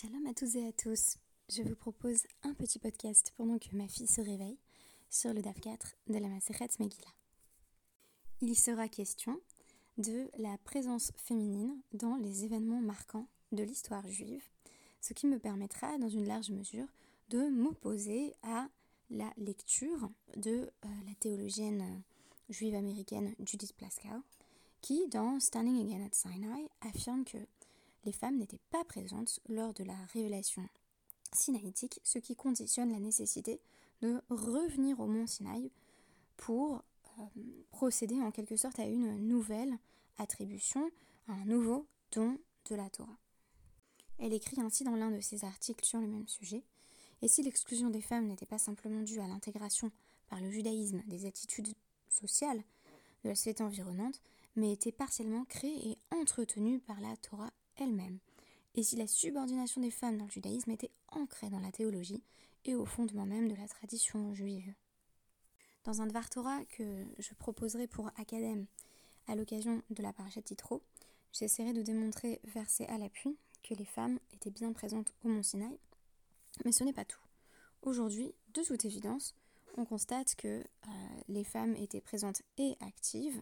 Shalom à tous et à tous. Je vous propose un petit podcast pendant que ma fille se réveille sur le DAF 4 de la Maseret Megillah. Il sera question de la présence féminine dans les événements marquants de l'histoire juive, ce qui me permettra, dans une large mesure, de m'opposer à la lecture de euh, la théologienne euh, juive américaine Judith Plaskow, qui, dans Standing Again at Sinai, affirme que les femmes n'étaient pas présentes lors de la révélation sinaïtique, ce qui conditionne la nécessité de revenir au mont Sinaï pour euh, procéder en quelque sorte à une nouvelle attribution, à un nouveau don de la Torah. Elle écrit ainsi dans l'un de ses articles sur le même sujet, et si l'exclusion des femmes n'était pas simplement due à l'intégration par le judaïsme des attitudes sociales de la société environnante, mais était partiellement créée et entretenue par la Torah elle-même, et si la subordination des femmes dans le judaïsme était ancrée dans la théologie et au fondement même de la tradition juive. Dans un Dvar Torah que je proposerai pour Academ à l'occasion de la parachat Titro, j'essaierai de démontrer verset à l'appui que les femmes étaient bien présentes au Mont Sinaï, mais ce n'est pas tout. Aujourd'hui, de toute évidence, on constate que euh, les femmes étaient présentes et actives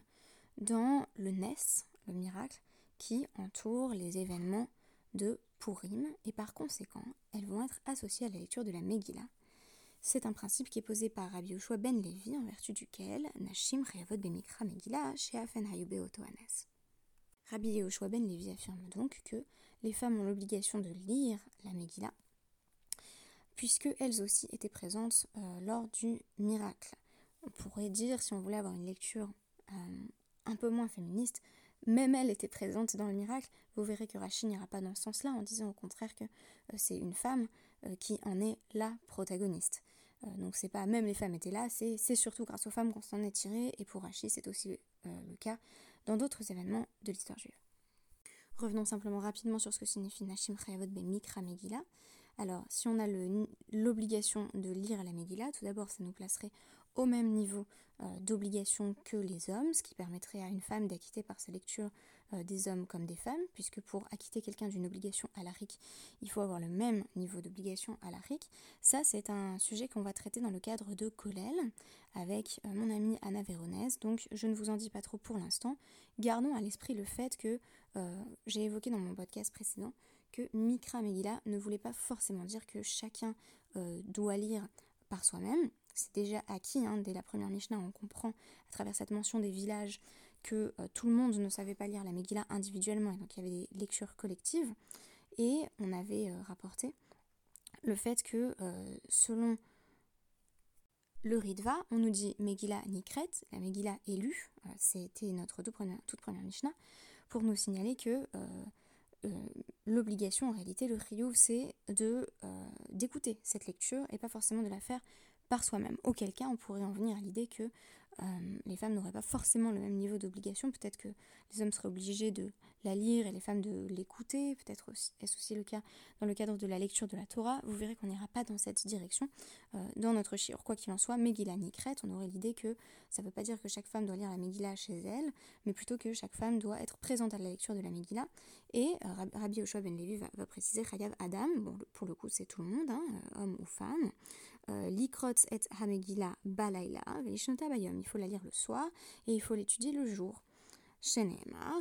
dans le Nes, le miracle, qui entourent les événements de Purim et par conséquent, elles vont être associées à la lecture de la Megillah. C'est un principe qui est posé par Rabbi Yoshua ben Levi en vertu duquel Nashim Reyavot Bemikra Megillah Sheafen Hayube Otoanes. Rabbi Yoshua ben Levi affirme donc que les femmes ont l'obligation de lire la Megillah puisque elles aussi étaient présentes euh, lors du miracle. On pourrait dire, si on voulait avoir une lecture euh, un peu moins féministe, même elle était présente dans le miracle, vous verrez que Rachid n'ira pas dans ce sens-là en disant au contraire que euh, c'est une femme euh, qui en est la protagoniste. Euh, donc c'est pas même les femmes étaient là, c'est surtout grâce aux femmes qu'on s'en est tiré, et pour Rachid c'est aussi le cas dans d'autres événements de l'histoire juive. Revenons simplement rapidement sur ce que signifie Nashim Chayavot Ben Mikra Megillah. Alors, si on a l'obligation de lire la Megillah, tout d'abord, ça nous placerait au même niveau euh, d'obligation que les hommes, ce qui permettrait à une femme d'acquitter par sa lecture euh, des hommes comme des femmes, puisque pour acquitter quelqu'un d'une obligation à l'ARIC, il faut avoir le même niveau d'obligation à l'ARIC. Ça, c'est un sujet qu'on va traiter dans le cadre de Colel avec euh, mon amie Anna Véronèse, donc je ne vous en dis pas trop pour l'instant. Gardons à l'esprit le fait que j'ai évoqué dans mon podcast précédent que Mikra Megillah ne voulait pas forcément dire que chacun doit lire par soi-même, c'est déjà acquis. Hein, dès la première Mishnah, on comprend à travers cette mention des villages que euh, tout le monde ne savait pas lire la Megillah individuellement, et donc il y avait des lectures collectives. Et on avait euh, rapporté le fait que euh, selon le Ritva, on nous dit Megillah Nikret, la Megillah est lue, c'était notre toute première, toute première Mishnah, pour nous signaler que l'obligation en réalité, le Riyuv, c'est d'écouter cette lecture et pas forcément de la faire par soi-même. Auquel cas, on pourrait en venir à l'idée que euh, les femmes n'auraient pas forcément le même niveau d'obligation. Peut-être que les hommes seraient obligés de la lire et les femmes de l'écouter. Peut-être est-ce aussi le cas dans le cadre de la lecture de la Torah? Vous verrez qu'on n'ira pas dans cette direction euh, dans notre shiur. Quoi qu'il en soit, Megillah Nikret, on aurait l'idée que ça ne veut pas dire que chaque femme doit lire la Megillah chez elle, mais plutôt que chaque femme doit être présente à la lecture de la Megillah. Et euh, Rabbi Yoshua Ben Levi va, préciser Chayav Adam, pour le coup c'est tout le monde, hein, homme ou femme, Likrotz et Hamegila Balaila, Bayom. Il faut la lire le soir et il faut l'étudier le jour. Shenemar,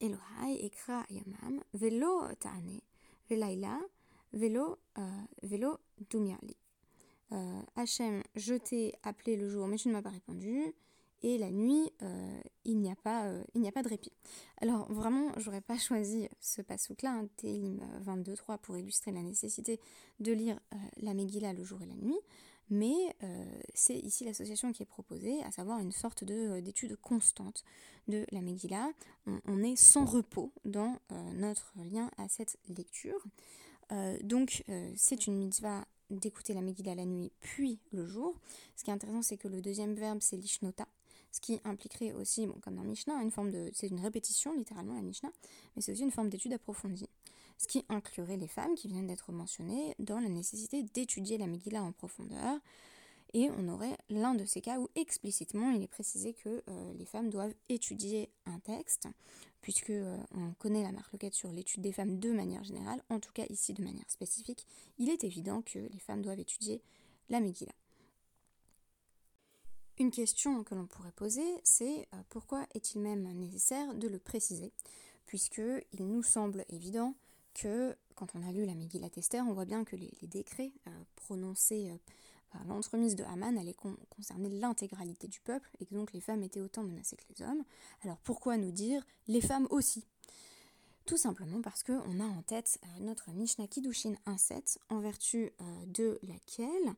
Elohai, Ekra Yamam, Velo Tane, Velaila, Velo, euh, Velo Dumiali. Euh, Hachem, je t'ai appelé le jour, mais tu ne m'as pas répondu et la nuit, euh, il n'y a, pas, euh, a pas de répit. Alors vraiment, j'aurais pas choisi ce passouk-là, hein, Télim 22.3, pour illustrer la nécessité de lire euh, la Megillah le jour et la nuit, mais c'est ici l'association qui est proposée, à savoir une sorte d'étude constante de la Megillah. On, est sans repos dans notre lien à cette lecture. donc c'est une mitzvah d'écouter la Megillah la nuit puis le jour. Ce qui est intéressant, c'est que le deuxième verbe, c'est l'ishnota, ce qui impliquerait aussi, bon, comme dans Mishnah, une forme de, c'est une répétition littéralement la Mishnah, mais c'est aussi une forme d'étude approfondie, ce qui inclurait les femmes qui viennent d'être mentionnées dans la nécessité d'étudier la Megillah en profondeur, et on aurait l'un de ces cas où explicitement il est précisé que euh, les femmes doivent étudier un texte puisque on connaît la marque sur l'étude des femmes de manière générale, en tout cas ici de manière spécifique, il est évident que les femmes doivent étudier la Megillah. Une question que l'on pourrait poser, c'est pourquoi est-il même nécessaire de le préciser, puisque il nous semble évident que quand on a lu la Megillah Esther, on voit bien que les, décrets prononcés l'entremise de Haman allait concerner l'intégralité du peuple et que donc les femmes étaient autant menacées que les hommes. Alors pourquoi nous dire les femmes aussi? Tout simplement parce qu'on a en tête euh, notre Mishnah Kiddushin 1.7 en vertu euh, de laquelle euh,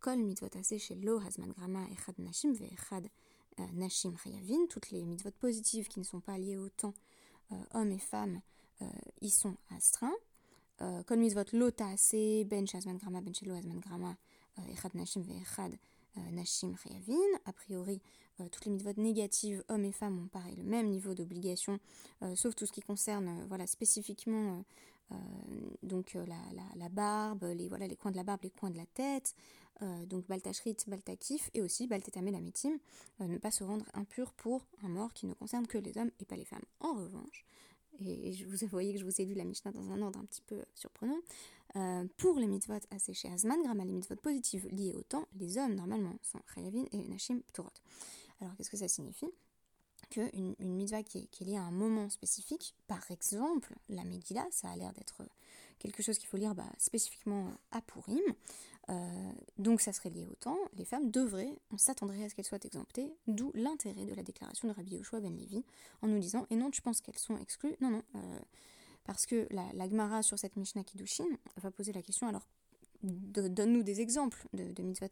Kol mitzvot chez lo hazman grama echad nashim ve'echad nashim chayavin, toutes les mitzvot positives qui ne sont pas liées au temps hommes et femmes y sont astreints. Kol mitzvot lo ben shazman grama ben shelo hazman grama Echad Nashim Echad Nashim Chayavin. A priori, euh, toutes les mitzvot négatives, hommes et femmes, ont pareil le même niveau d'obligation, euh, sauf tout ce qui concerne euh, voilà, spécifiquement donc la, la, barbe, les, voilà, les coins de la barbe, les coins de la tête, donc Baltachrit, Baltakif, et aussi Baltetame Lametim, ne pas se rendre impur pour un mort qui ne concerne que les hommes et pas les femmes. En revanche, et, je vous voyez que je vous ai lu la Mishnah dans un ordre un petit peu surprenant, euh, pour les mitzvot asséchés Azman, grâce les mitzvot positives liées au temps, les hommes normalement sont Chayavin et Nashim Pturot. Alors qu'est-ce que ça signifie? Qu'une une mitzvah qui est, qui liée à un moment spécifique, par exemple la Megillah, ça a l'air d'être quelque chose qu'il faut lire bah, spécifiquement à Purim, euh, donc ça serait lié au temps, les femmes devraient, on s'attendrait à ce qu'elles soient exemptées, d'où l'intérêt de la déclaration de Rabbi Yoshua ben Levi, en nous disant, et non, tu penses qu'elles sont exclues? Non, non, euh, parce que la, la Gemara sur cette Mishnah Kiddushin va poser la question, alors donne-nous des exemples de, de mitzvot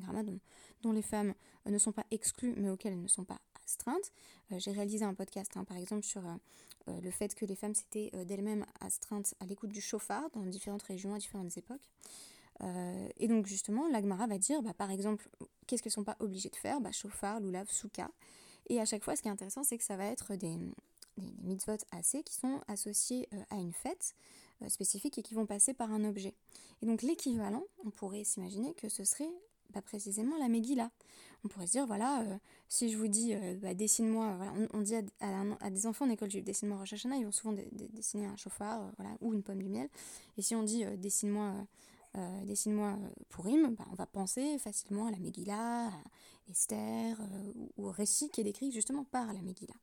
Grama dont, dont les femmes ne sont pas exclues mais auxquelles elles ne sont pas astreintes. J'ai réalisé un podcast hein, par exemple sur le fait que les femmes s'étaient d'elles-mêmes astreintes à l'écoute du chauffard dans différentes régions à différentes époques. Euh, et donc justement, l'Agmara va dire, bah, par exemple, qu'est-ce qu'elles ne sont pas obligées de faire? Bah, Chauffard, loulav, souka. Et à chaque fois, ce qui est intéressant, c'est que ça va être des, mitzvot assez qui sont associés euh, à une fête euh, spécifique et qui vont passer par un objet. Et donc l'équivalent, on pourrait s'imaginer que ce serait bah, précisément la Megillah. On pourrait se dire, voilà, si je vous dis, bah, dessine-moi, voilà, on, dit à, des enfants en école dessine-moi Rosh Hashanah, ils vont souvent dessiner un chauffard voilà, ou une pomme du miel. Et si on dit, dessine-moi euh, dessine-moi euh, Purim, bah, on va penser facilement à la Megillah, à Esther, euh, ou au récit qui est décrit justement par la Megillah.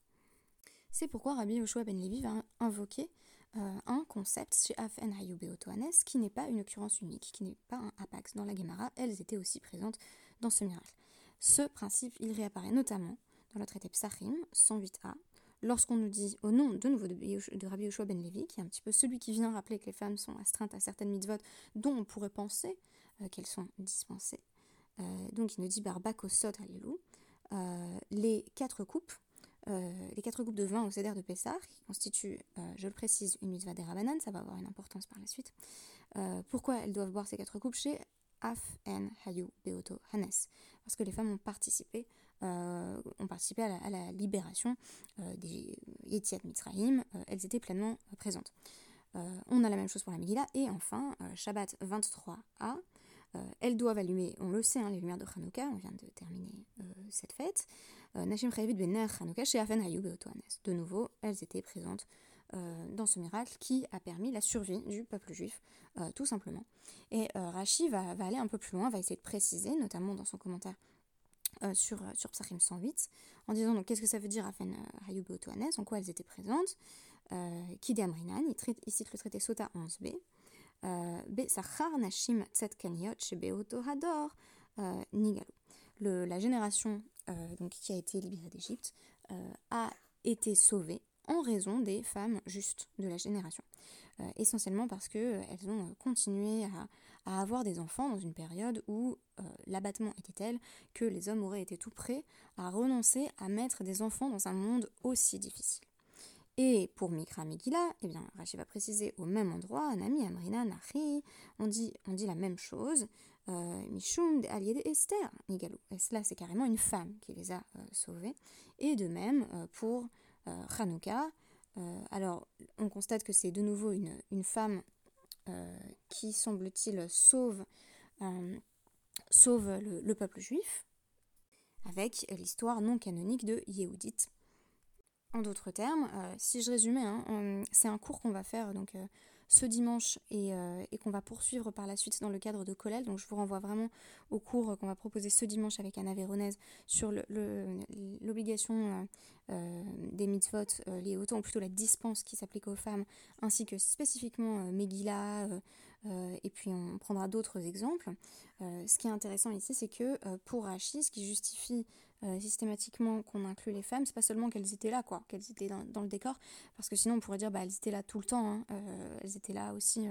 C'est pourquoi Rabbi Yoshua ben Levi va invoquer un concept chez Afen Hayubeotoanes qui n'est pas une occurrence unique, qui n'est pas un apax dans la Gemara, elles étaient aussi présentes dans ce miracle. Ce principe, il réapparaît notamment dans le traité Psachim 108a, lorsqu'on nous dit au nom de nouveau de, Rabbi Yoshua ben Levi, qui est un petit peu celui qui vient rappeler que les femmes sont astreintes à certaines mitzvot dont on pourrait penser euh, qu'elles sont dispensées. Euh, donc il nous dit Barbakosot euh, les quatre coupes, les quatre coupes de vin au céder de Pessah, qui constituent, je le précise, une mitzvah des Rabanan, ça va avoir une importance par la suite. pourquoi elles doivent boire ces quatre coupes chez Af en Hayu Beoto Hanes? Parce que les femmes ont participé euh, à la, libération euh, des Yetiat Mitzrayim, euh, elles étaient pleinement présentes. on a la même chose pour la Megillah, et enfin, Shabbat 23a, elles doivent allumer, on le sait, hein, les lumières de Hanouka, on vient de terminer cette fête. Nashim Chayavit Bener Hanouka chez Afen De nouveau, elles étaient présentes dans ce miracle qui a permis la survie du peuple juif, tout simplement. Et Rashi va, aller un peu plus loin, va essayer de préciser, notamment dans son commentaire euh, sur, euh, sur Psachim 108, en disant qu'est-ce que ça veut dire Afen euh, Hayub Otoanes, en quoi elles étaient présentes? Kide Amrinan, il, cite le traité Sota 11b. Hador Nigalu. La génération donc, qui a été libérée d'Égypte a été sauvée en raison des femmes justes de la génération. essentiellement parce qu'elles ont continué à, à avoir des enfants dans une période où euh, l'abattement était tel que les hommes auraient été tout prêts à renoncer à mettre des enfants dans un monde aussi difficile. Et pour Mikra Megillah, eh bien, Rachid va préciser au même endroit, Anami, Amrina, Nahi, on dit, on dit la même chose, euh, Mishum, de Esther, Nigalou. Et cela, c'est carrément une femme qui les a euh, sauvés. Et de même pour Hanouka. alors, on constate que c'est de nouveau une, femme euh, qui, semble-t-il, sauve, euh, sauve le, peuple juif, avec l'histoire non canonique de Yehudit. En d'autres termes, si je résumais, hein, c'est un cours qu'on va faire donc ce dimanche euh, et, qu'on va poursuivre par la suite dans le cadre de Colel. Donc je vous renvoie vraiment au cours qu'on va proposer ce dimanche avec Anna Véronèse sur l'obligation euh, euh, des mitzvot liées autant ou plutôt la dispense qui s'applique aux femmes, ainsi que spécifiquement Megillah, et puis on prendra d'autres exemples. ce qui est intéressant ici, c'est que pour Rachid, ce qui justifie euh, systématiquement qu'on inclut les femmes, c'est pas seulement qu'elles étaient là, quoi, qu'elles étaient dans, le décor, parce que sinon on pourrait dire bah elles étaient là tout le temps, hein. euh, elles étaient là aussi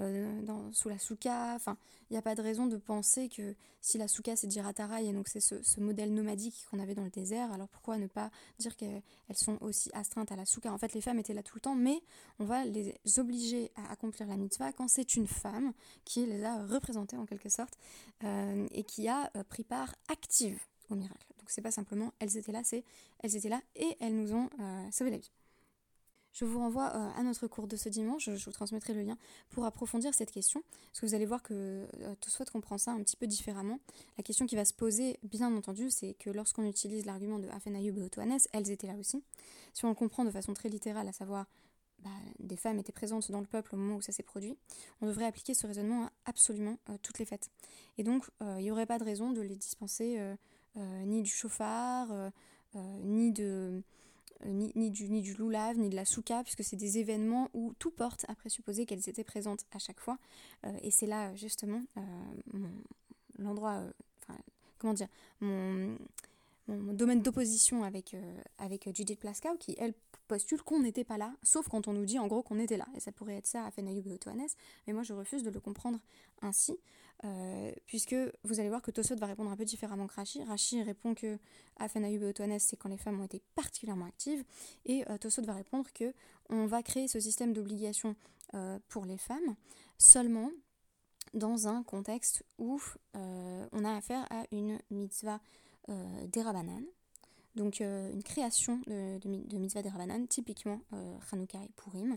euh, dans, sous la souka, enfin il n'y a pas de raison de penser que si la souka c'est Jiratara et donc c'est ce, modèle nomadique qu'on avait dans le désert, alors pourquoi ne pas dire qu'elles sont aussi astreintes à la souka? En fait les femmes étaient là tout le temps, mais on va les obliger à accomplir la mitzvah quand c'est une femme qui les a représentées en quelque sorte et qui a pris part active au miracle. Donc c'est pas simplement elles étaient là, c'est elles étaient là et elles nous ont euh, sauvé la vie. Je vous renvoie euh, à notre cours de ce dimanche, je, vous transmettrai le lien pour approfondir cette question, parce que vous allez voir que euh, tout soit comprend ça un petit peu différemment. La question qui va se poser, bien entendu, c'est que lorsqu'on utilise l'argument de Afenayub et Otoanes, elles étaient là aussi. Si on le comprend de façon très littérale, à savoir bah, des femmes étaient présentes dans le peuple au moment où ça s'est produit, on devrait appliquer ce raisonnement à absolument toutes les fêtes. Et donc, il n'y aurait pas de raison de les dispenser ni du chauffard, euh, euh, ni de... Ni, du, ni du loulave, ni de la souka, puisque c'est des événements où tout porte à présupposer qu'elles étaient présentes à chaque fois. et c'est là, justement, l'endroit, comment dire, mon, mon domaine d'opposition avec, avec Judith Plaskow, qui, elle, postule qu'on n'était pas là, sauf quand on nous dit en gros qu'on était là. Et ça pourrait être ça à Fenayub et Otoanes, mais moi je refuse de le comprendre ainsi, euh, puisque vous allez voir que Tosot va répondre un peu différemment que Rashi. Rashi répond que et Otoanes, c'est quand les femmes ont été particulièrement actives, et euh, va répondre que on va créer ce système d'obligation euh, pour les femmes seulement dans un contexte où on a affaire à une mitzvah euh, d'Erabanan, donc euh, une création de, de, mitzvah des typiquement euh, Hanouka et Purim,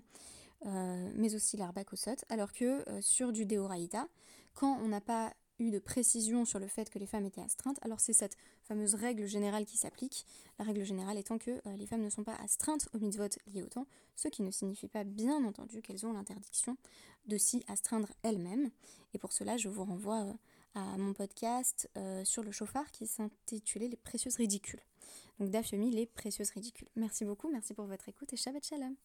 euh, mais aussi l'Arbak alors que sur du Deoraïta, quand on n'a pas eu de précision sur le fait que les femmes étaient astreintes, alors c'est cette fameuse règle générale qui s'applique, la règle générale étant que les femmes ne sont pas astreintes au mitzvot liés au temps, ce qui ne signifie pas bien entendu qu'elles ont l'interdiction de s'y astreindre elles-mêmes, et pour cela je vous renvoie à mon podcast sur le chauffard qui s'intitulait Les précieuses ridicules. Donc Dafyomi, les précieuses ridicules. Merci beaucoup, merci pour votre écoute et Shabbat Shalom.